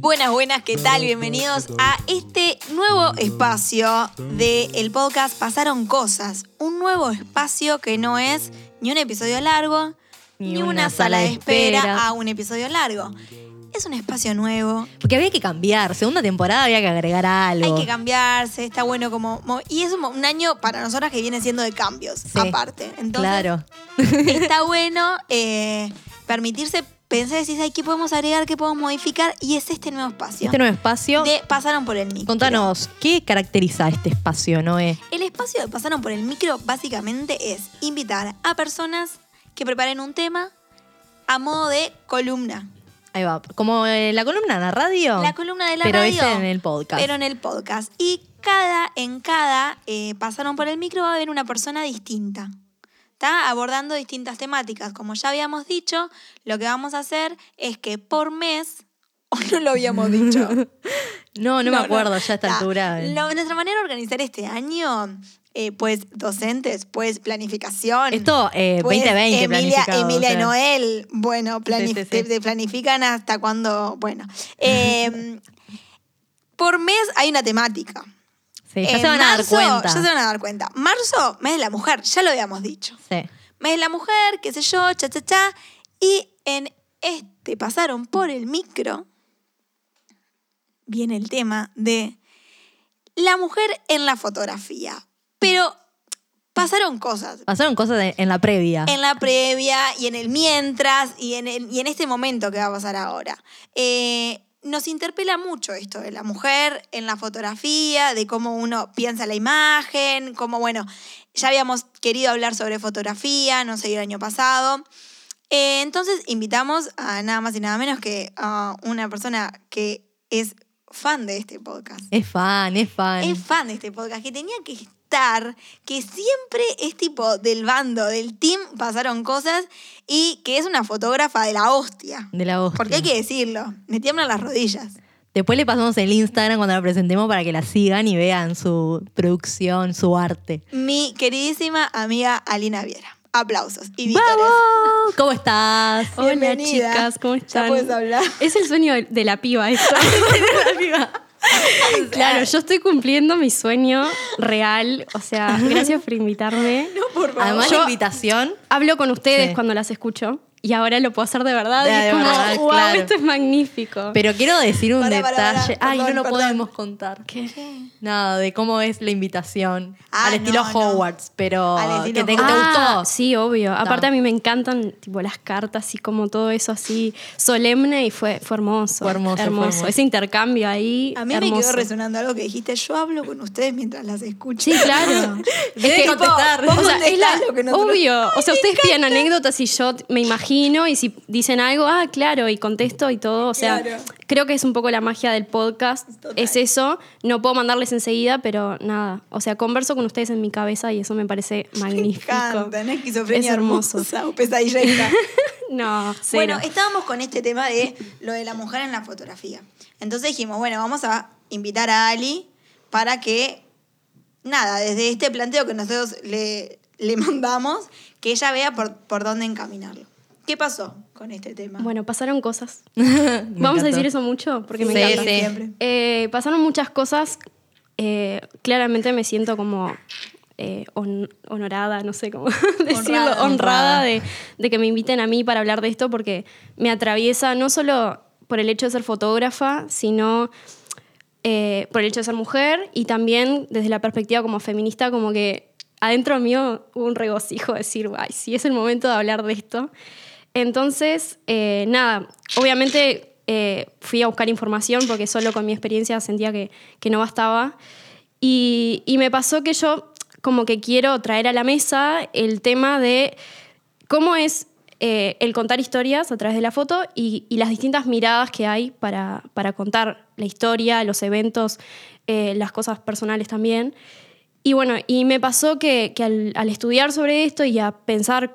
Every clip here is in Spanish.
Buenas, buenas, ¿qué tal? Bienvenidos a este nuevo espacio del podcast Pasaron Cosas. Un nuevo espacio que no es ni un episodio largo, ni, una, sala de espera a un episodio largo. Es un espacio nuevo. Porque había que cambiar. Segunda temporada había que agregar algo. Hay que cambiarse, está bueno como... mo- Y es un, un año para nosotras que viene siendo de cambios, Sí, aparte. Entonces, Claro. está bueno eh, permitirse decir, ay, ¿qué podemos agregar? ¿Qué podemos modificar? Y es este nuevo espacio. Este nuevo espacio. de Pasaron por el micro. Contanos, ¿qué caracteriza este espacio, Noé? El espacio de Pasaron por el micro básicamente es invitar a personas que preparen un tema a modo de columna. Ahí va. Como eh, la columna en la radio. La columna de la pero radio. ese en el podcast. Pero en el podcast. Y cada, en cada eh, Pasaron por el micro va a haber una persona distinta. Está abordando distintas temáticas. Como ya habíamos dicho, lo que vamos a hacer es que por mes. Hoy no lo habíamos dicho. No, no, me acuerdo ya a esta Ta. altura. Lo- nuestra manera de organizar este año, eh, pues docentes, pues planificación. Esto, eh, pues, 2020 Emilia, Emilia o y. Noel, bueno, planif- Sí, sí, sí. Te, te planifican hasta cuando, bueno. Eh, por mes hay una temática. Sí, ya En se van a dar marzo, cuenta. Ya se van a dar cuenta. Marzo, mes de la mujer, ya lo habíamos dicho. Sí. Mes de la mujer, qué sé yo, cha, cha, cha. Y en este pasaron por el micro, viene el tema de la mujer en la fotografía. Pero pasaron cosas. Pasaron cosas en la previa. En la previa y en el mientras y en, el- y en este momento que va a pasar ahora. Eh, nos interpela mucho esto de la mujer en la fotografía, de cómo uno piensa la imagen, cómo, bueno, ya habíamos querido hablar sobre fotografía, no sé, el año pasado. Eh, entonces invitamos a nada más y nada menos que a una persona que es fan de este podcast Es fan, es fan. es fan de este podcast, que tenía que que siempre es tipo del bando, del team, pasaron cosas y que es una fotógrafa de la hostia. de la voz. Porque hay que decirlo, me tiemblan las rodillas. Después le pasamos el Instagram cuando la presentemos para que la sigan y vean su producción, su arte. Mi queridísima amiga Alina Viera. Aplausos y vítores. ¡Vamos! ¿Cómo estás? Hola Bienvenida. chicas, ¿cómo Ya están? puedes hablar. Es el sueño de- de la piba esto. claro, yo estoy cumpliendo mi sueño real. O sea, gracias por invitarme. No, por favor. Además, Yo- la invitación. Hablo con ustedes Sí. cuando las escucho. Y ahora lo puedo hacer de verdad. De y es como, verdad, wow, claro. esto es magnífico. Pero quiero decir un detalle. Ay, no lo perdón. podemos contar. ¿Qué? Nada, de cómo es la invitación. Ah, al estilo no, no. Hogwarts, pero Al estilo que te, te. Ah, gustó. sí, obvio. Aparte a mí me encantan tipo las cartas y como todo eso así solemne y fue, fue hermoso. Fue hermoso, fue hermoso. Ese intercambio ahí. A mí me quedó resonando algo que dijiste, yo hablo con ustedes mientras las escucho. Sí, claro. Debe que- contestar. O sea, es la- contestás lo que nosotros- obvio. O sea, ustedes piden anécdotas y yo me imagino y si dicen algo, ah, claro, y contesto y todo. O sea, Claro. creo que es un poco la magia del podcast. Total. Es eso. No puedo mandarles enseguida, pero nada. O sea, converso con ustedes en mi cabeza y eso me parece Me magnífico. encanta, ¿no? Esquizofrenia Es hermoso. hermosa o pesadillesca. No, cero. Bueno, estábamos con este tema de lo de la mujer en la fotografía. Entonces dijimos, bueno, vamos a invitar a Ali para que, nada, desde este planteo que nosotros le, le mandamos, que ella vea por, por dónde encaminarlo. ¿Qué pasó con este tema? Bueno, pasaron cosas. Me Vamos encantó. a decir eso mucho porque me Sí, encanta. sí. Siempre. Eh, pasaron muchas cosas. eh, claramente me siento como eh, hon- honorada, no sé cómo decirlo, honrada, honrada. de, de que me inviten a mí para hablar de esto porque me atraviesa no solo por el hecho de ser fotógrafa, sino eh, por el hecho de ser mujer y también desde la perspectiva como feminista, como que adentro mío hubo un regocijo de decir, ay, sí, es el momento de hablar de esto. Entonces, eh, nada, obviamente eh, fui a buscar información porque solo con mi experiencia sentía que, que no bastaba. Y, y me pasó que yo como que quiero traer a la mesa el tema de cómo es eh, el contar historias a través de la foto y, y las distintas miradas que hay para, para contar la historia, los eventos, las cosas personales también. Y bueno, y me pasó que, que al estudiar sobre esto y a pensar,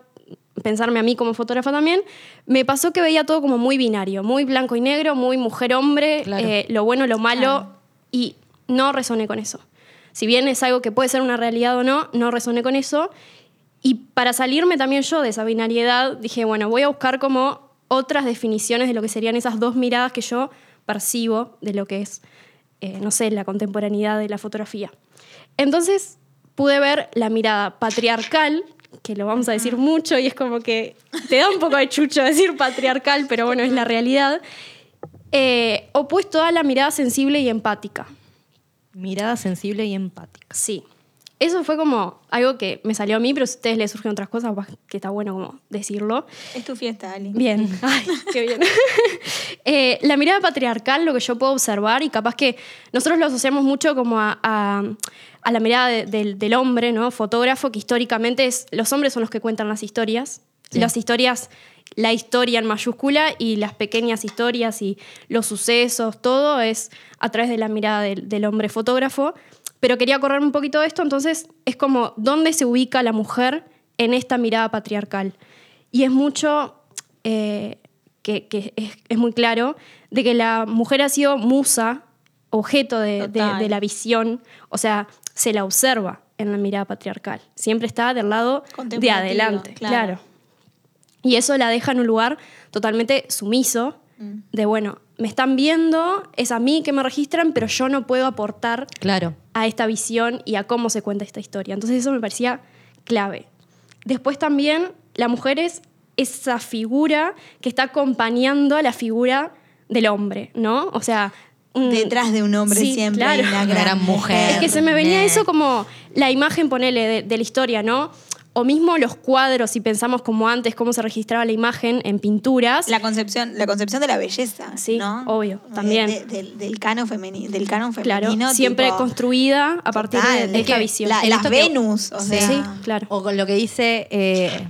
pensarme a mí como fotógrafa también, me pasó que veía todo como muy binario, muy blanco y negro, muy mujer-hombre, Claro. eh, lo bueno, lo malo, Claro. y no resoné con eso. Si bien es algo que puede ser una realidad o no, no resoné con eso. Y para salirme también yo de esa binariedad, dije, bueno, voy a buscar como otras definiciones de lo que serían esas dos miradas que yo percibo de lo que es, eh, no sé, la contemporaneidad de la fotografía. Entonces pude ver la mirada patriarcal, que lo vamos a decir mucho y es como que te da un poco de chucho decir patriarcal, pero bueno, es la realidad, eh, opuesto a la mirada sensible y empática. Mirada sensible y empática. Sí. Eso fue como algo que me salió a mí, pero si a ustedes les surgen otras cosas, pues, que está bueno como decirlo. Es tu fiesta, Ali. Bien, ay, qué bien. Eh, la mirada patriarcal, lo que yo puedo observar, y capaz que nosotros lo asociamos mucho como a, a- a la mirada de- del, del hombre, ¿no? Fotógrafo, que históricamente es, los hombres son los que cuentan las historias. Sí. Las historias, la historia en mayúscula y las pequeñas historias y los sucesos, todo es a través de la mirada del, del hombre fotógrafo. Pero quería correr un poquito de esto, entonces es como dónde se ubica la mujer en esta mirada patriarcal. Y es mucho, eh, que, que es, es muy claro, de que la mujer ha sido musa, objeto de, de- Total. de la visión, o sea, se la observa en la mirada patriarcal. Siempre está del lado de adelante, claro. claro. Y eso la deja en un lugar totalmente sumiso, Mm. de bueno, me están viendo, es a mí que me registran, pero yo no puedo aportar Claro. a esta visión y a cómo se cuenta esta historia. Entonces eso me parecía clave. Después también la mujer es esa figura que está acompañando a la figura del hombre, ¿no? O sea... un- Detrás de un hombre Sí, siempre claro. hay una gran, gran mujer. Es que se me venía eso como la imagen, ponele, de, de la historia, ¿no? O mismo los cuadros, si pensamos como antes, cómo se registraba la imagen en pinturas. La concepción, la concepción de la belleza, Sí, ¿no? obvio, De- también. de- del, del canon femenino, del canon claro, femenino. siempre tipo, construida a partir de- total, de, es esta visión. la- En las Venus, o Sí. sea. Sí, claro. O con lo que dice eh,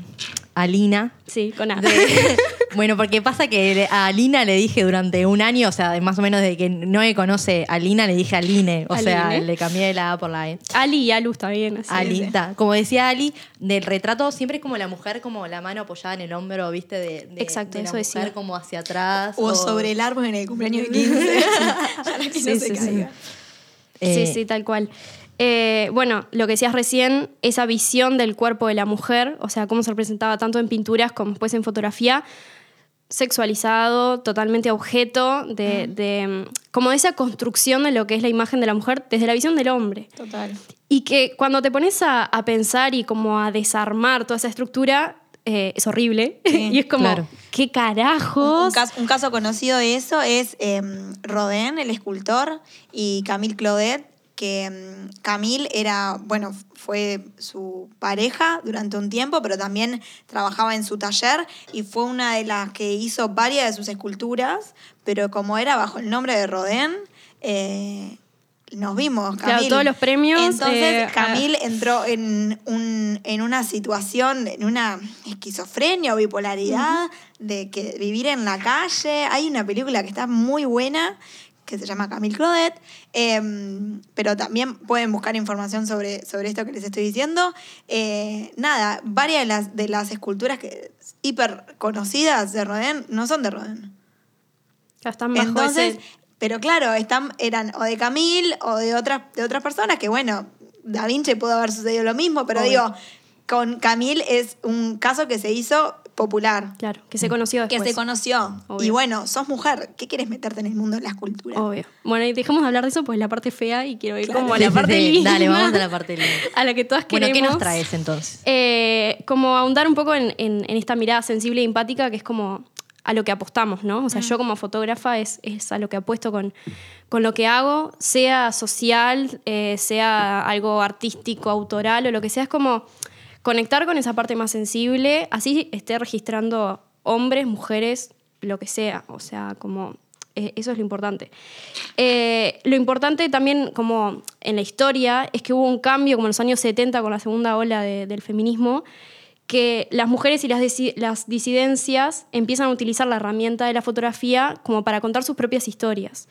Alina. Sí, con A. de- bueno, porque pasa que a Alina le dije durante un año, o sea, más o menos desde que no me conoce a Alina, le dije Aline. O sea, Aline. le cambié la A por la E. Ali y Alu está bien. Así. Ali, sí. ta. Como decía Ali, del retrato siempre es como la mujer, como la mano apoyada en el hombro, ¿viste? De, de- Exacto, de la eso mujer decía. como hacia atrás. O sobre el árbol en el cumpleaños de 15. Para que no Sí, se sí, sí. caiga. Eh, Sí, sí, tal cual. Eh, bueno, lo que decías recién, esa visión del cuerpo de la mujer, o sea, cómo se representaba tanto en pinturas como después en fotografía, sexualizado, totalmente objeto de, de, como de esa construcción de lo que es la imagen de la mujer desde la visión del hombre. Total. Y que cuando te pones a, a pensar y como a desarmar toda esa estructura, eh, es horrible. Sí, y es como, claro. ¿qué Un, carajos? un caso, un caso conocido de eso es eh, Rodin, el escultor, y Camille Claudet, que mm, Camille era, bueno, fue su pareja durante un tiempo, pero también trabajaba en su taller y fue una de las que hizo varias de sus esculturas, pero como era bajo el nombre de Rodin, eh, nos vimos. Claro, Camille. todos los premios, Entonces, eh, Camille entró en, un, en una situación, en una esquizofrenia o bipolaridad de que vivir en la calle. Hay una película que está muy buena que se llama Camille Claudet, eh, pero también pueden buscar información sobre, sobre esto que les estoy diciendo. Eh, nada, varias de las, de las esculturas que hiper conocidas de Rodin no son de Rodin. Ya están bajo Entonces, ese- pero claro, están, eran o de Camille o de otras, de otras personas que, bueno, Da Vinci pudo haber sucedido lo mismo, pero Obvio. digo, con Camille es un caso que se hizo popular, Claro, que se conoció que después. se conoció. Obvio. Y bueno, sos mujer, ¿qué quieres meterte en el mundo de la escultura? Obvio. Bueno, y dejemos de hablar de eso, pues la parte fea y quiero ir Claro. como a la sí, parte sí. linda. Dale, vamos a la parte linda. A la que todas Bueno, queremos. ¿qué nos traes entonces? Eh, como ahondar un poco en, en- en esta mirada sensible e empática que es como a lo que apostamos, ¿no? O sea, yo como fotógrafa es, es a lo que apuesto con, con lo que hago, sea social, eh, sea algo artístico, autoral o lo que sea, es como conectar con esa parte más sensible, así esté registrando hombres, mujeres, lo que sea, o sea, como eh, eso es lo importante. Eh, lo importante también, como en la historia, es que hubo un cambio, como en los años 70, con la segunda ola de- del feminismo, que las mujeres y las, las disidencias empiezan a utilizar la herramienta de la fotografía como para contar sus propias historias.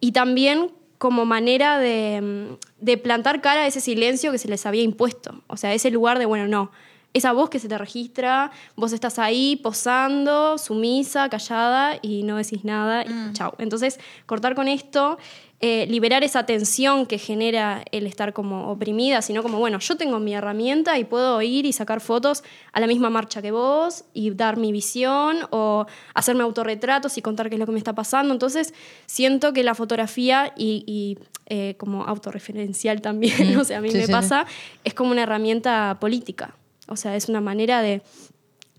Y también como manera de, mm, de plantar cara a ese silencio que se les había impuesto. O sea, ese lugar de, bueno, no, Es a vos que se te registra, vos estás ahí posando, sumisa, callada y no decís nada y chao. Entonces, cortar con esto eh, liberar esa tensión que genera el estar como oprimida, sino como, bueno, yo tengo mi herramienta y puedo ir y sacar fotos a la misma marcha que vos y dar mi visión o hacerme autorretratos y contar qué es lo que me está pasando. Entonces, siento que la fotografía y, eh, como autorreferencial también, o sea, a mí me pasa, es como una herramienta política. O sea, es una manera de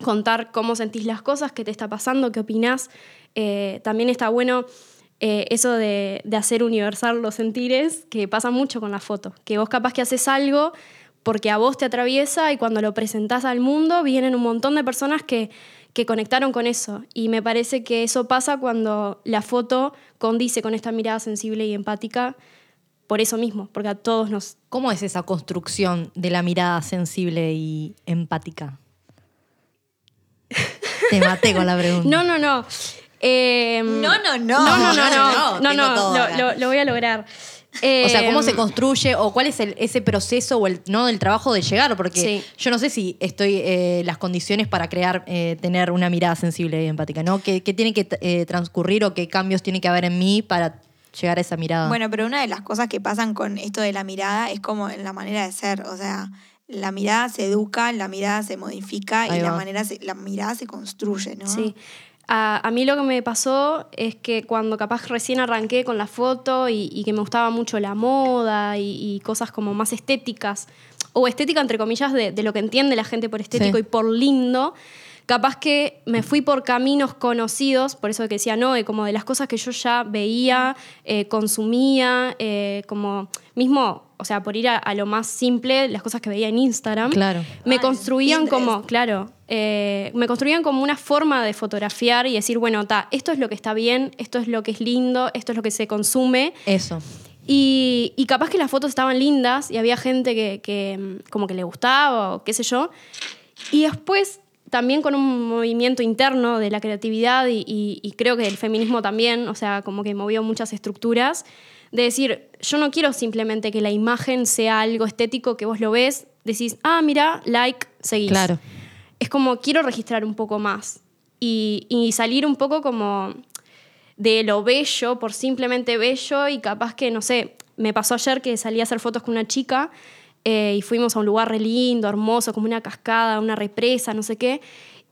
contar cómo sentís las cosas, qué te está pasando, qué opinás. Eh, también está bueno eh, eso de, hacer universal los sentires, que pasa mucho con la foto, que vos capaz que haces algo porque a vos te atraviesa y cuando lo presentás al mundo vienen un montón de personas que, que conectaron con eso. Y me parece que eso pasa cuando la foto condice con esta mirada sensible y empática por eso mismo, porque a todos nos... ¿Cómo es esa construcción de la mirada sensible y empática? Te maté con la pregunta. No, no, no. Em, no, no, no. No, no, no, no, no, lo, voy a lograr. o sea, ¿cómo se em, construye o cuál es ese proceso o el, ¿no? del trabajo de llegar? Porque yo no sé si estoy eh, las condiciones para crear, eh, tener una mirada sensible y empática, ¿no? ¿Qué, tiene que eh, transcurrir o qué cambios tiene que haber en mí para llegar a esa mirada? Bueno, pero una de las cosas que pasan con esto de la mirada es como en la manera de ser, o sea, la mirada se educa, la mirada se modifica y la, manera la mirada se construye, ¿no? Sí. A, mí lo que me pasó es que cuando capaz recién arranqué con la foto y, que me gustaba mucho la moda y, cosas como más estéticas, o estética entre comillas de, lo que entiende la gente por estético y por lindo, capaz que me fui por caminos conocidos, por eso que decía no, como de las cosas que yo ya veía, eh, consumía, eh, como mismo o sea, por ir a, lo más simple, las cosas que veía en Instagram, claro. me construían como, claro, eh, me construían como una forma de fotografiar y decir, bueno, ta, esto es lo que está bien, esto es lo que es lindo, esto es lo que se consume. Eso. Y, y capaz que las fotos estaban lindas y había gente que, que mm, como que le gustaba o qué sé yo. Y después también con un movimiento interno de la creatividad y, y, creo que el feminismo también, o sea, como que movió muchas estructuras, de decir, yo no quiero simplemente que la imagen sea algo estético que vos lo ves, decís, ah, mira, like, seguís. Claro. Es como, quiero registrar un poco más y, y salir un poco como de lo bello por simplemente bello y capaz que, no sé, me pasó ayer que salí a hacer fotos con una chica eh, y fuimos a un lugar re lindo, hermoso, como una cascada, una represa, no sé qué.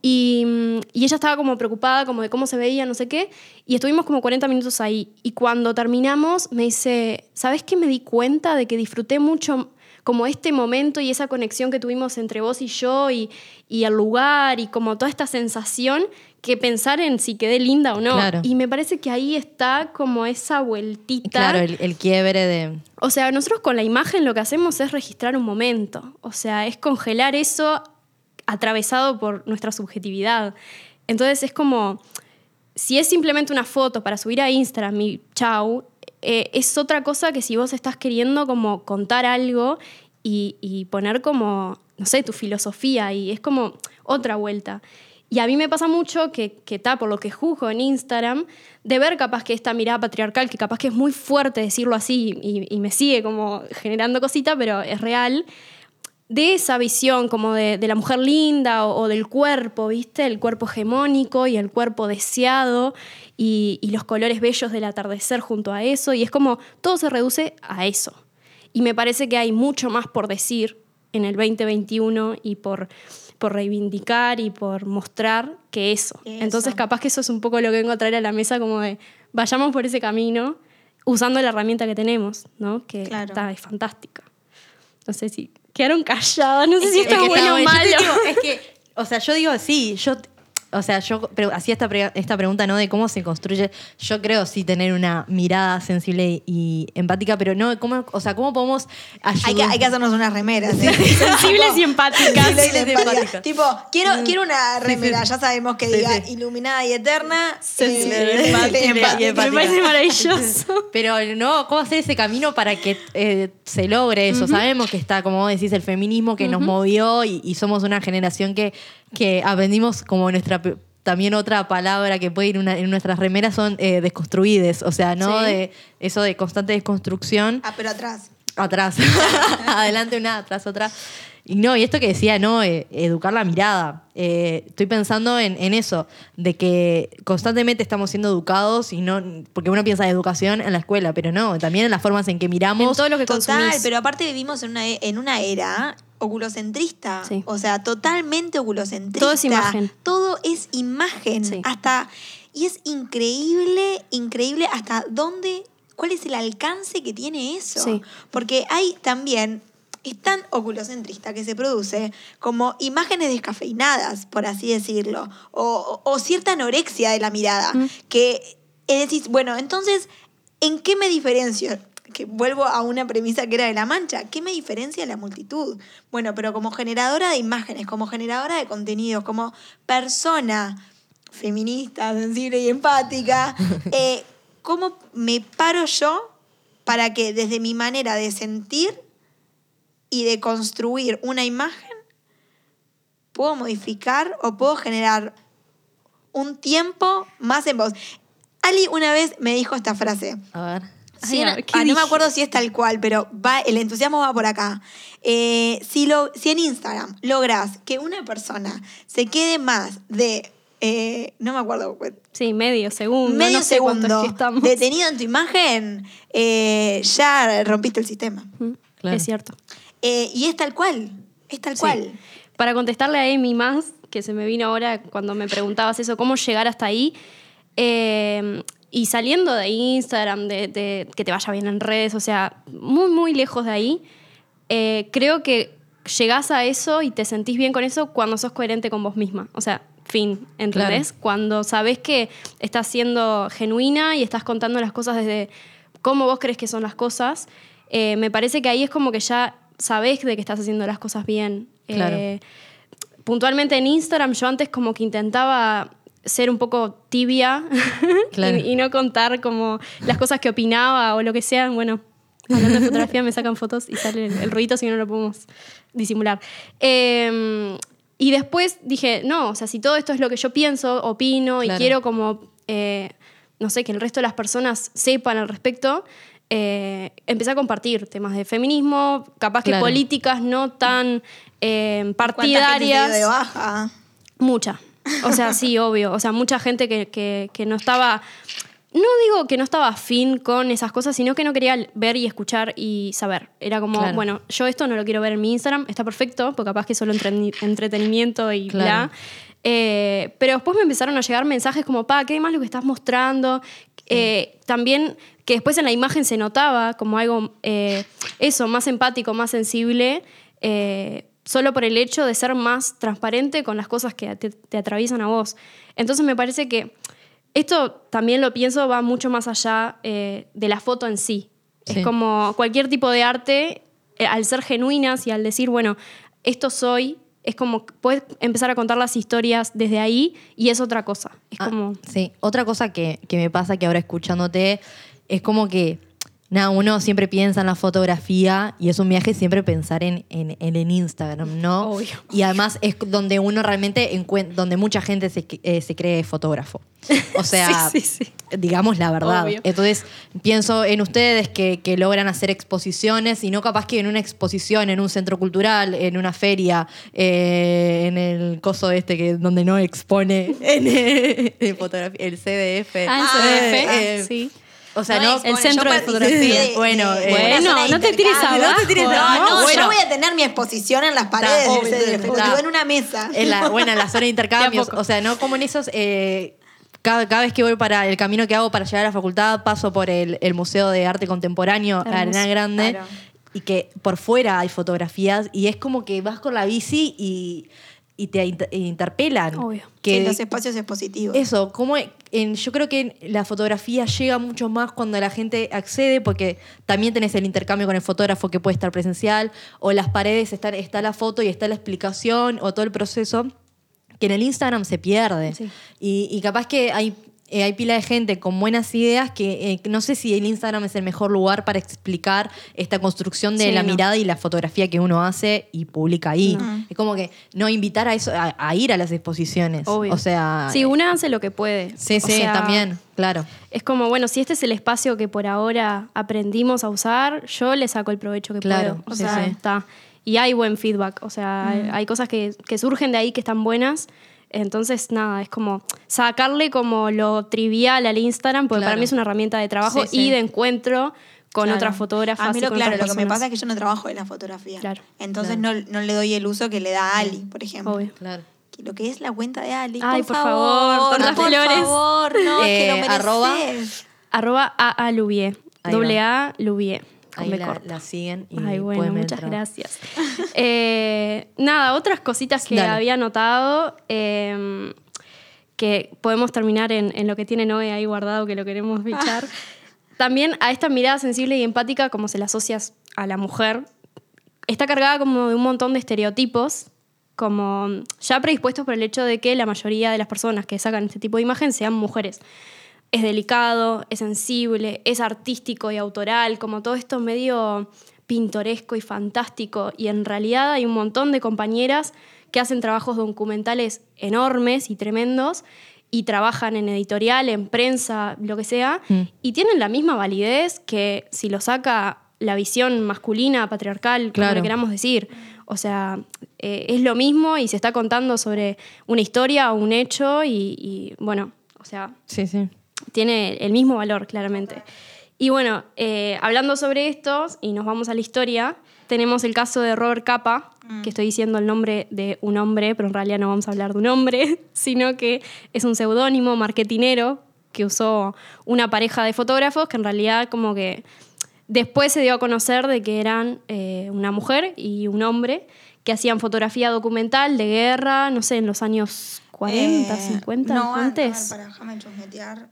Y, y, ella estaba como preocupada, como de cómo se veía, no sé qué. Y estuvimos como 40 minutos ahí. Y cuando terminamos, me dice, ¿sabes qué? Me di cuenta de que disfruté mucho como este momento y esa conexión que tuvimos entre vos y yo y, y el lugar y como toda esta sensación que pensar en si quedé linda o no. Y me parece que ahí está como esa vueltita. Claro, el, el, quiebre de... O sea, nosotros con la imagen lo que hacemos es registrar un momento. O sea, es congelar eso atravesado por nuestra subjetividad. Entonces es como, si es simplemente una foto para subir a Instagram y chau, eh, es otra cosa que si vos estás queriendo como contar algo y, poner como, no sé, tu filosofía y es como otra vuelta. Y a mí me pasa mucho que, está por lo que juzgo en Instagram, de ver capaz que esta mirada patriarcal, que capaz que es muy fuerte decirlo así y, y me sigue como generando cosita, pero es real, de esa visión como de, la mujer linda o, del cuerpo, ¿viste? El cuerpo hegemónico y el cuerpo deseado y, los colores bellos del atardecer junto a eso. Y es como todo se reduce a eso. Y me parece que hay mucho más por decir en el 2021 y por, por reivindicar y por mostrar que eso. Entonces capaz que eso es un poco lo que vengo a traer a la mesa como de vayamos por ese camino usando la herramienta que tenemos, ¿no? Que está, es fantástica. No sé si quedaron calladas. No sé si está bueno o malo. es que, o sea, yo digo, sí, yo o sea, yo hacía esta, esta pregunta, ¿no? De cómo se construye. Yo creo sí tener una mirada sensible y empática, pero no, ¿cómo, o sea, ¿cómo podemos ayudar? Hay que, hay que hacernos unas remeras. ¿eh? Sensibles y empáticas. Tipo, quiero, mm. quiero una remera, ya sabemos que diga iluminada y eterna. Sensible, eh, empática. Y empática. Me parece maravilloso. Pero no, ¿cómo hacer ese camino para que eh, se logre eso? Sabemos que está, como vos decís, el feminismo que nos movió y, y somos una generación que que aprendimos como nuestra también otra palabra que puede ir en nuestras remeras son eh, desconstruides, o sea, ¿no? De eso de constante desconstrucción. Ah, pero atrás. Atrás. Adelante una, atrás otra. Y no, y esto que decía, ¿no? Eh, educar la mirada. Eh, estoy pensando en, en eso, de que constantemente estamos siendo educados y no. Porque uno piensa de educación en la escuela, pero no, también en las formas en que En miramos. todo lo que Total, consumís. pero aparte vivimos en una, en una era oculocentrista. Sí. O sea, totalmente oculocentrista. Todo es imagen. Todo es imagen. Sí. Hasta. Y es increíble, increíble hasta dónde. ¿Cuál es el alcance que tiene eso? Sí. Porque hay también. Es tan oculocentrista que se produce como imágenes descafeinadas, por así decirlo, o, o- cierta anorexia de la mirada, Mm. que es decir, bueno, entonces, ¿en qué me diferencio? Que vuelvo a una premisa que era de la mancha. ¿Qué me diferencia de la multitud? Bueno, pero como generadora de imágenes, como generadora de contenidos, como persona feminista, sensible y empática, eh, ¿cómo me paro yo para que desde mi manera de sentir y de construir una imagen puedo modificar o puedo generar un tiempo más en vos? Ali una vez me dijo esta frase. A ver. Si Ay, en- a ver, ¿qué ah, no me acuerdo si es tal cual, pero va, el entusiasmo va por acá. Eh, si, lo, si en Instagram logras que una persona se quede más de, eh, no me acuerdo, pues, Sí, medio segundo. medio no sé cuánto es segundo que detenido en tu imagen, eh, ya rompiste el sistema. Mm, Claro. Es cierto. Eh, y es tal cual, es tal Sí. cual. Para contestarle a Amy más, que se me vino ahora cuando me preguntabas eso, cómo llegar hasta ahí. Y saliendo de Instagram, de, de que te vaya bien en redes, o sea, muy, muy lejos de ahí, eh, creo que llegás a eso y te sentís bien con eso cuando sos coherente con vos misma. O sea, fin, ¿entendés? Cuando sabés que estás siendo genuina y estás contando las cosas desde cómo vos crees que son las cosas, eh, me parece que ahí es como que ya sabés de que estás haciendo las cosas bien. Claro. Eh, puntualmente en Instagram yo antes como que intentaba ser un poco tibia Claro. y, y no contar como las cosas que opinaba o lo que sea. Bueno, hablando de fotografía me sacan fotos y sale el, el ruidito si no lo podemos disimular. Eh, y después dije, no, o sea, si todo esto es lo que yo pienso, opino y quiero como, eh, no sé, que el resto de las personas sepan al respecto, eh, empecé a compartir temas de feminismo, capaz que Claro. políticas no tan eh, ¿Cuánta gente dio partidarias. de baja? Mucha. O sea, sí, obvio. O sea, mucha gente que, que- que no estaba. No digo que no estaba afín con esas cosas, sino que no quería ver y escuchar y saber. Era como, Claro. bueno, yo esto no lo quiero ver en mi Instagram, está perfecto, porque capaz que es solo entretenimiento y Claro. bla. Eh, pero después me empezaron a llegar mensajes como, pa, ¿qué más lo que estás mostrando? Eh, también que después en la imagen se notaba como algo, eh, eso, más empático, más sensible, solo por el hecho de ser más transparente con las cosas que te, te atraviesan a vos. Entonces me parece que esto también lo pienso, va mucho más allá eh, de la foto en sí. Sí. Es como cualquier tipo de arte, eh, al ser genuinas y al decir, bueno, esto soy, es como puedes empezar a contar las historias desde ahí y es otra cosa. Es Ah, como. Sí, otra cosa que, que me pasa que ahora escuchándote es como que, nada, uno siempre piensa en la fotografía y es un viaje siempre pensar en, en, en Instagram, ¿no? Obvio. Y además es donde uno realmente encuentra, donde mucha gente se, eh, se cree fotógrafo. O sea, Sí, sí, sí. digamos la verdad. Obvio. Entonces, pienso en ustedes que, que logran hacer exposiciones y no capaz que en una exposición, en un centro cultural, en una feria, eh, en el coso este que donde no expone en, en fotografía, el CDF. Ah, el Ah, CDF, eh, sí. O sea, No no, el centro yo de fotografía. de- Bueno, de eh, Bueno, de no te tires abajo. No te tires No, abajo. no, Bueno. yo voy a tener mi exposición en las paredes obvio, del en una mesa. en la, bueno, en la zona de intercambios. O sea, no como en esos. eh, cada, cada vez que voy para el camino que hago para llegar a la facultad, paso por el, el Museo de Arte Contemporáneo, Hermoso, Arena Grande, claro. y que por fuera hay fotografías, y es como que vas con la bici y, y te inter- interpelan. Obvio. Que, Sí, los espacios expositivos. eso, como en, yo creo que la fotografía llega mucho más cuando la gente accede, porque también tenés el intercambio con el fotógrafo que puede estar presencial, o las paredes están, está la foto y está la explicación, o todo el proceso, que en el Instagram se pierde. Sí. Y, y capaz que hay, eh, hay pila de gente con buenas ideas que eh, no sé si el Instagram es el mejor lugar para explicar esta construcción de Sí, la no. mirada y la fotografía que uno hace y publica ahí. Es como que no invitar a eso, a, a ir a las exposiciones. Obvio. O sea. Sí, una hace lo que puede. Sí, O sí, sea, también, claro. Es como, bueno, si este es el espacio que por ahora aprendimos a usar, yo le saco el provecho que Claro, puedo. O sí, sea, sí. está. y hay buen feedback, o sea, hay, hay cosas que, que surgen de ahí que están buenas. Entonces, nada, es como sacarle como lo trivial al Instagram, porque para mí es una herramienta de trabajo Sí, sí. y de encuentro con Claro. otras fotógrafas. A mí lo claro, lo que me pasa es que yo no trabajo en la fotografía. Claro. Entonces No, no le doy el uso que le da Ali, por ejemplo. Obvio. Claro. Lo que es la cuenta de Ali. Ay, por, por favor, por tantas por flores. favor, no, es que Eh, lo mereces. arroba. Arroba AA Louvier. Ahí Doble. A. Ahí la, corta. la siguen y Ay, bueno, muchas trabajo. gracias. Eh, nada, otras cositas que Dale. había notado eh, que podemos terminar en, en lo que tiene Noé ahí guardado, que lo queremos bichar. También a esta mirada sensible y empática, como se la asocias a la mujer, está cargada como de un montón de estereotipos, como ya predispuestos por el hecho de que la mayoría de las personas que sacan este tipo de imagen sean mujeres. Es delicado, es sensible, es artístico y autoral, como todo esto medio pintoresco y fantástico. Y en realidad hay un montón de compañeras que hacen trabajos documentales enormes y tremendos y trabajan en editorial, en prensa, lo que sea, Mm. y tienen la misma validez que si lo saca la visión masculina, patriarcal, como Claro. le queramos decir. O sea, eh, es lo mismo y se está contando sobre una historia o un hecho y, y, bueno, o sea, Sí, sí. Tiene el mismo valor, claramente. Y bueno, eh, hablando sobre estos, y nos vamos a la historia, tenemos el caso de Robert Capa, que estoy diciendo el nombre de un hombre, pero en realidad no vamos a hablar de un hombre, sino que es un seudónimo marketinero que usó una pareja de fotógrafos que en realidad como que después se dio a conocer de que eran eh, una mujer y un hombre que hacían fotografía documental de guerra, no sé, en los años 40, Eh, 50, no, antes. ver, para, déjame. Eh,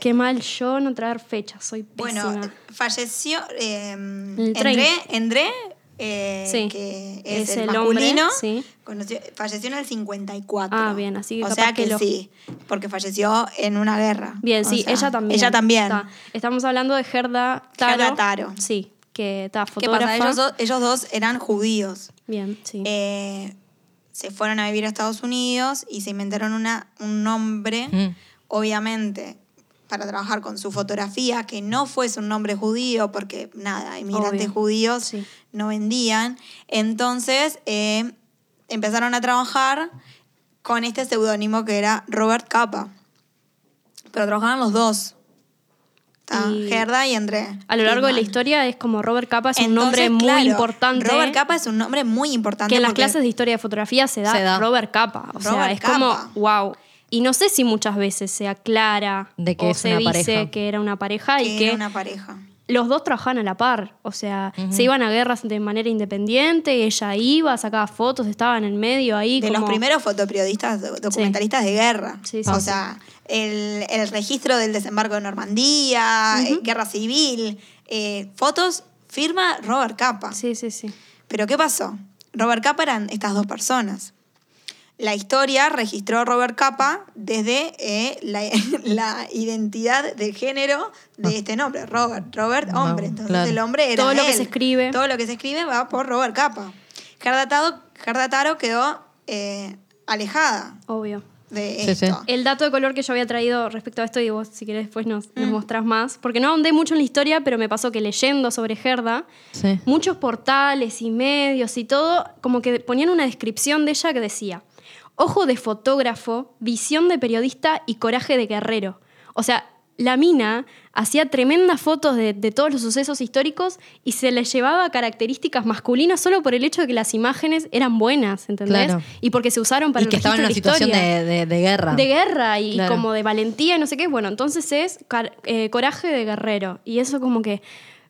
Qué mal yo no traer fechas, soy pésima. bueno, eh, falleció eh, El André, 30. André eh, Sí, que es, es el, el hombre, masculino, sí. conoció- falleció en el 54. Ah, bien, así que O capaz sea que, que lo- sí, porque falleció en una guerra. Bien, O sí, sea, ella también. Ella también. Está. Estamos hablando de Gerda Taro. Gerda Taro. Sí, que está ¿Qué fotógrafa. pasa? Ellos, dos- ellos dos eran judíos. Bien, sí. Eh, se fueron a vivir a Estados Unidos y se inventaron una, un nombre, Mm. obviamente, para trabajar con su fotografía, que no fuese un nombre judío, porque nada, inmigrantes Obvio. judíos Sí. no vendían. Entonces eh, empezaron a trabajar con este seudónimo que era Robert Capa. Pero trabajaban los dos. Y- Gerda y André. a lo largo de la historia es como Robert Capa es un nombre muy claro, importante. Robert Capa es un nombre muy importante. que en las clases de historia de fotografía se da, Se da. Robert Capa. O sea, Robert es Capa. como, wow. Y no sé si muchas veces se aclara De que o es se una dice pareja. que era una pareja que y que era una pareja. los dos trabajaban a la par. O sea, se iban a guerras de manera independiente, ella iba, sacaba fotos, estaba en el medio ahí. de como- los primeros fotoperiodistas, do- documentalistas de guerra. Sí, sí, o sí. sea, el, el registro del desembarco de Normandía, eh, guerra civil, eh, fotos, firma Robert Capa. Sí, sí, sí. Pero ¿qué pasó? Robert Capa eran estas dos personas. La historia registró Robert Capa desde eh, la, la identidad de género de este nombre, Robert. Robert, Ah, hombre. Entonces claro. el hombre era Todo lo que se escribe. Todo lo que se escribe va por Robert Capa. Gerda Taro, Gerda Taro quedó eh, alejada Obvio. de Sí, sí. esto. El dato de color que yo había traído respecto a esto, y vos si querés después nos, nos mostrás más, porque no ahondé mucho en la historia, pero me pasó que leyendo sobre Gerda, Sí. muchos portales y medios y todo, como que ponían una descripción de ella que decía, ojo de fotógrafo, visión de periodista y coraje de guerrero. O sea, la mina hacía tremendas fotos de, de todos los sucesos históricos y se le llevaba características masculinas solo por el hecho de que las imágenes eran buenas, ¿entendés? Claro. Y porque se usaron para Y el que estaba en una situación de, de- de guerra. de guerra y Claro. como de valentía y no sé qué. Bueno, entonces es eh, coraje de guerrero. Y eso como que,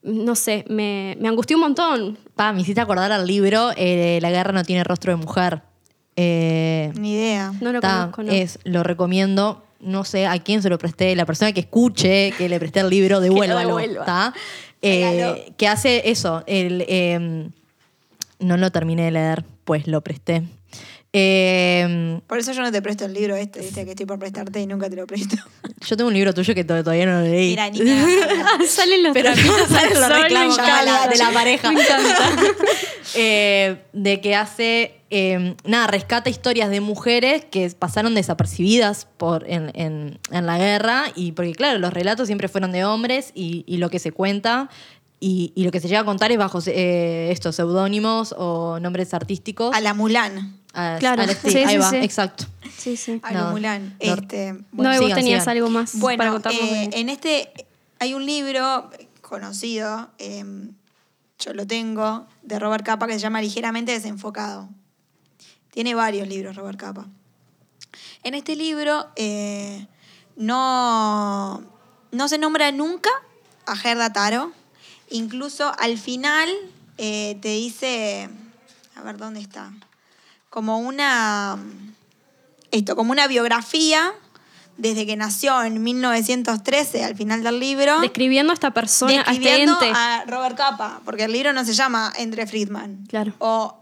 no sé, me, me angustió un montón. Pa, me hiciste acordar al libro eh, La guerra no tiene rostro de mujer. Eh, Ni idea. No lo ta, conozco, ¿no? es, lo recomiendo. No sé a quién se lo presté. La persona que escuche que le presté el libro, devuélvalo. devuelva. ¿ta? Eh, que hace eso. El, eh, no lo terminé de leer, pues lo presté. Eh, Por eso yo no te presto el libro este, ¿viste? que estoy por prestarte y nunca te lo presto. yo tengo un libro tuyo que to- todavía no lo leí. Mira, ni Salen los Pero salen al los reclamos la- de la pareja. Me encanta. Eh, de que hace, eh, nada, rescata historias de mujeres que pasaron desapercibidas por, en, en- en la guerra y porque claro, los relatos siempre fueron de hombres y, y lo que se cuenta y, y lo que se llega a contar es bajo eh, estos seudónimos o nombres artísticos. A la Mulan. A- Claro, a la- sí, sí, ahí sí, va, sí. exacto. Sí, sí. A la No, Mulan. no. Este, No, bueno, y vos tenías sigan. algo más para Bueno, contarnos. eh, en este hay un libro conocido, eh, yo lo tengo, de Robert Capa que se llama Ligeramente Desenfocado. Tiene varios libros Robert Capa. En este libro eh, no, no se nombra nunca a Gerda Taro. Incluso al final eh, te dice, a ver dónde está, como una, esto, como una biografía desde que nació en 1913 al final del libro. Describiendo a esta persona, a este describiendo ente. a Robert Capa, porque el libro no se llama Andre Friedman. Claro. O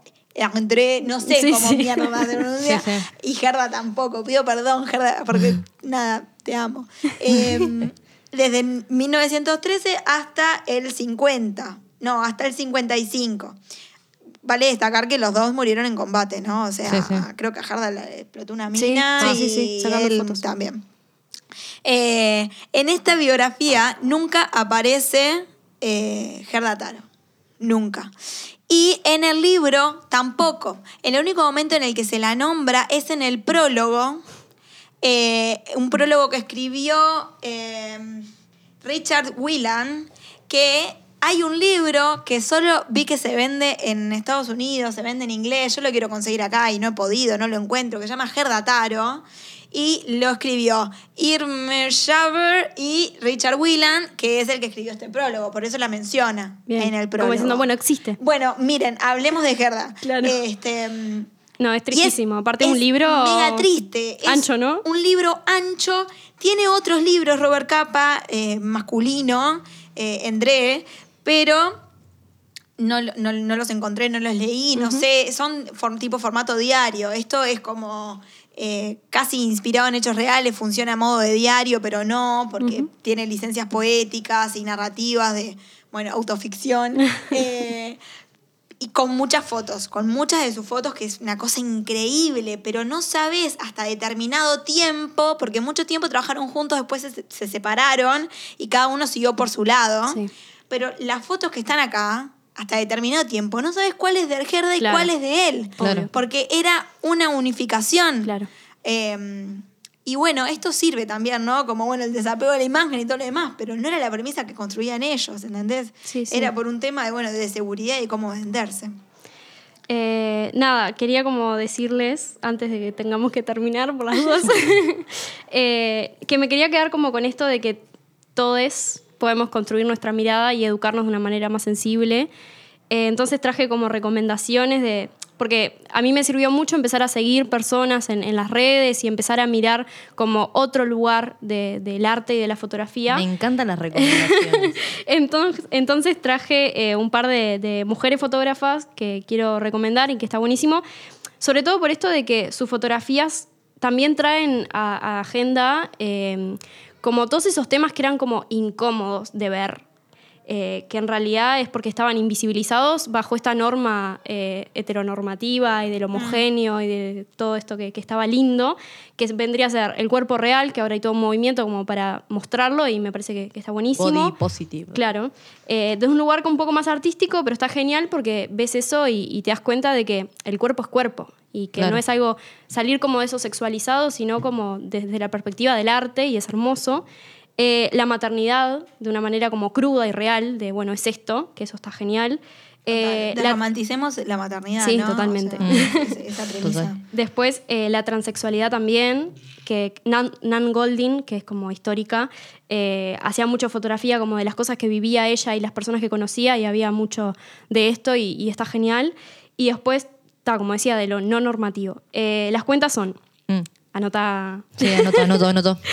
André, no sé Sí, cómo sí. mierda se pronuncia. Sí. Y Gerda tampoco. Pido perdón, Gerda, porque nada, te amo. Eh, desde 1913 hasta el 50. No, hasta el 55. Vale destacar que los dos murieron en combate, ¿no? O sea, Sí, sí. creo que a Gerda le explotó una mina sí, sí, y él fotos. también. Eh, en esta biografía nunca aparece eh, Gerda Taro. Nunca. Y en el libro tampoco. El único momento en el que se la nombra es en el prólogo. Eh, un prólogo que escribió eh, Richard Whelan, que hay un libro que solo vi que se vende en Estados Unidos, se vende en inglés, yo lo quiero conseguir acá y no he podido, no lo encuentro, que se llama Gerda Taro. Y lo escribió Irmer Schaber y Richard Whelan, que es el que escribió este prólogo, por eso la menciona Bien. en el prólogo. Como diciendo, bueno, existe. Bueno, miren, hablemos de Gerda. Claro. Este, mm, No, es tristísimo. Aparte es un libro... Mega triste. Es Ancho, ¿no? Un libro ancho. Tiene otros libros, Robert Capa, eh, masculino, eh, André, pero no, no- no los encontré, no los leí, no sé. Son form- tipo formato diario. Esto es como eh, casi inspirado en hechos reales, funciona a modo de diario, pero no, porque tiene licencias poéticas y narrativas de, bueno, autoficción. Eh, y con muchas fotos, con muchas de sus fotos, que es una cosa increíble, pero no sabes hasta determinado tiempo, porque mucho tiempo trabajaron juntos, después se, se separaron y cada uno siguió por su lado. Sí. Pero las fotos que están acá, hasta determinado tiempo, no sabes cuál es de Gerda y Claro. cuál es de él. Claro. Porque era una unificación. Claro. Eh, y bueno, esto sirve también, ¿no? Como bueno, el desapego de la imagen y todo lo demás, pero no era la premisa que construían ellos, ¿entendés? Sí, sí. Era por un tema de, bueno, de seguridad y cómo venderse. Eh, nada, quería como decirles, antes de que tengamos que terminar por las dudas, eh, que me quería quedar como con esto de que todos podemos construir nuestra mirada y educarnos de una manera más sensible. Eh, entonces traje como recomendaciones de... Porque a mí me sirvió mucho empezar a seguir personas en, en las redes y empezar a mirar como otro lugar de- del arte y de la fotografía. Me encantan las recomendaciones. Entonces, entonces traje eh, un par de, de mujeres fotógrafas que quiero recomendar y que está buenísimo. Sobre todo por esto de que sus fotografías también traen a, a agenda eh, como todos esos temas que eran como incómodos de ver. Eh, que en realidad es porque estaban invisibilizados bajo esta norma eh, heteronormativa y del homogéneo y de todo esto que, que estaba lindo, que vendría a ser el cuerpo real, que ahora hay todo un movimiento como para mostrarlo y me parece que, que está buenísimo. Body positive. Claro. Eh, desde un lugar un poco más artístico, pero está genial porque ves eso y, y te das cuenta de que el cuerpo es cuerpo y que Claro. no es algo salir como de eso sexualizado, sino como desde la perspectiva del arte y es hermoso. Eh, la maternidad, de una manera como cruda y real, de bueno, es esto, que eso está genial. Eh, la- romanticemos la maternidad, Sí, ¿no? totalmente. O sea, es- esa premisa. Total. Después, eh, la transexualidad también, que Nan, Nan Goldin, que es como histórica, eh, hacía mucha fotografía como de las cosas que vivía ella y las personas que conocía, y había mucho de esto y, y está genial. Y después, está, como decía, de lo no normativo. Eh, las cuentas son, Mm. anota, Sí, anoto, anoto, anoto.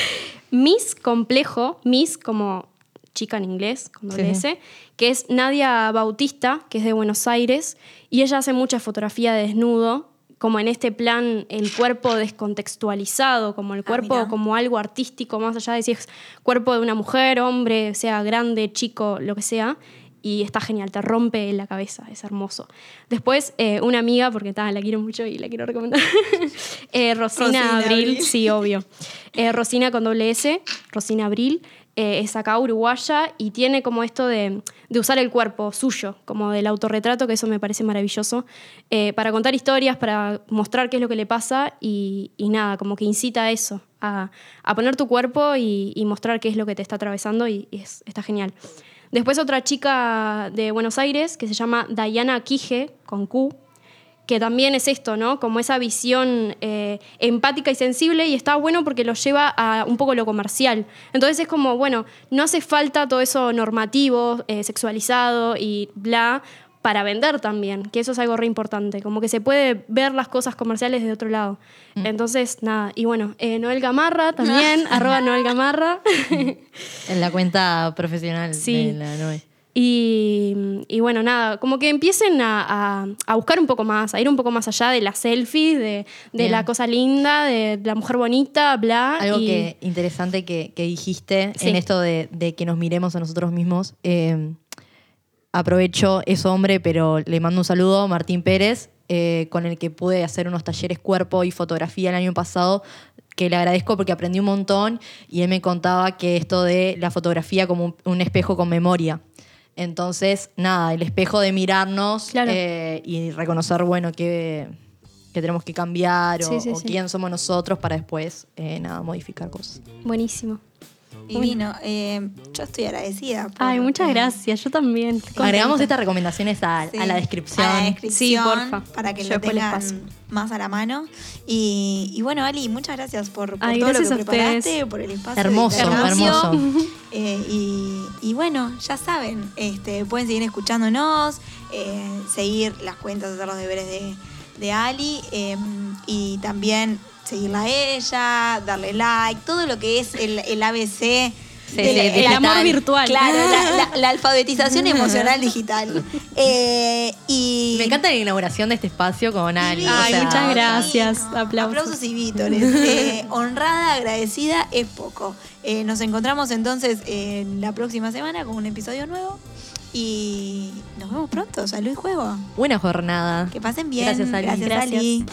Miss Complejo, Miss como chica en inglés, con doble Sí. S, que es Nadia Bautista, que es de Buenos Aires, y ella hace mucha fotografía de desnudo, como en este plan el cuerpo descontextualizado, como el Ah, cuerpo como algo artístico, más allá de si es cuerpo de una mujer, hombre, sea grande, chico, lo que sea. Y está genial, te rompe la cabeza, es hermoso. Después, eh, una amiga, porque ta, la quiero mucho y la quiero recomendar, eh, Rosina, Rosina Abril, Abril. sí, obvio. Eh, Rosina con doble S, Rosina Abril, es acá uruguaya y tiene como esto de, de usar el cuerpo suyo, como del autorretrato, que eso me parece maravilloso, para contar historias, para mostrar qué es lo que le pasa y, y nada, como que incita a eso, a, a poner tu cuerpo y, y mostrar qué es lo que te está atravesando y, y es- está genial. Después otra chica de Buenos Aires que se llama Diana Quije, con Q, que también es esto, ¿no? Como esa visión eh, empática y sensible y está bueno porque lo lleva a un poco lo comercial. Entonces es como, bueno, no hace falta todo eso normativo, eh, sexualizado y bla para vender también, que eso es algo re importante, como que se puede ver las cosas comerciales de otro lado. Entonces, nada, y bueno, eh, Noel Gamarra también, arroba Noel Gamarra. En la cuenta profesional Sí. de la Noe. Y, y bueno, nada, como que empiecen a, a- a buscar un poco más, a ir un poco más allá de las selfies, de, de la cosa linda, de la mujer bonita, bla. Algo y- que interesante que, que dijiste Sí. en esto de, de que nos miremos a nosotros mismos. eh, aprovecho, es hombre, pero le mando un saludo Martín Pérez, eh, con el que pude hacer unos talleres cuerpo y fotografía el año pasado, que le agradezco porque aprendí un montón y él me contaba que esto de la fotografía como un, un espejo con memoria. Entonces, nada, el espejo de mirarnos Claro. eh, y reconocer, bueno, que, que tenemos que cambiar o, Sí, sí, o sí. quién somos nosotros para después, eh, nada, modificar cosas. Buenísimo. Divino. Eh, yo estoy agradecida. por- Ay, muchas eh, gracias, yo también. Agregamos estas recomendaciones a, sí, a la descripción. a la descripción, Sí, porfa. Para que Yo lo tengan paso. más a la mano. Y, y bueno, Ali, muchas gracias por, por Ay, todo lo que preparaste, por el espacio. de Hermoso, hermoso. Eh, y, y bueno, ya saben, este, pueden seguir escuchándonos, eh, seguir las cuentas, hacer los deberes de, de Ali eh, y también seguirla a ella, darle like, todo lo que es el, el ABC. Sí, el amor virtual. Claro, la, la- la alfabetización emocional digital. Eh, y Me encanta la inauguración de este espacio con o Ay, sea, muchas gracias. Aplausos. Aplausos y vítores. Eh, honrada, agradecida es poco. Eh, nos encontramos entonces en la próxima semana con un episodio nuevo. Y nos vemos pronto. Salud y juego. Buena jornada. Que pasen bien. Gracias, Ali. Gracias, Gracias. Ali.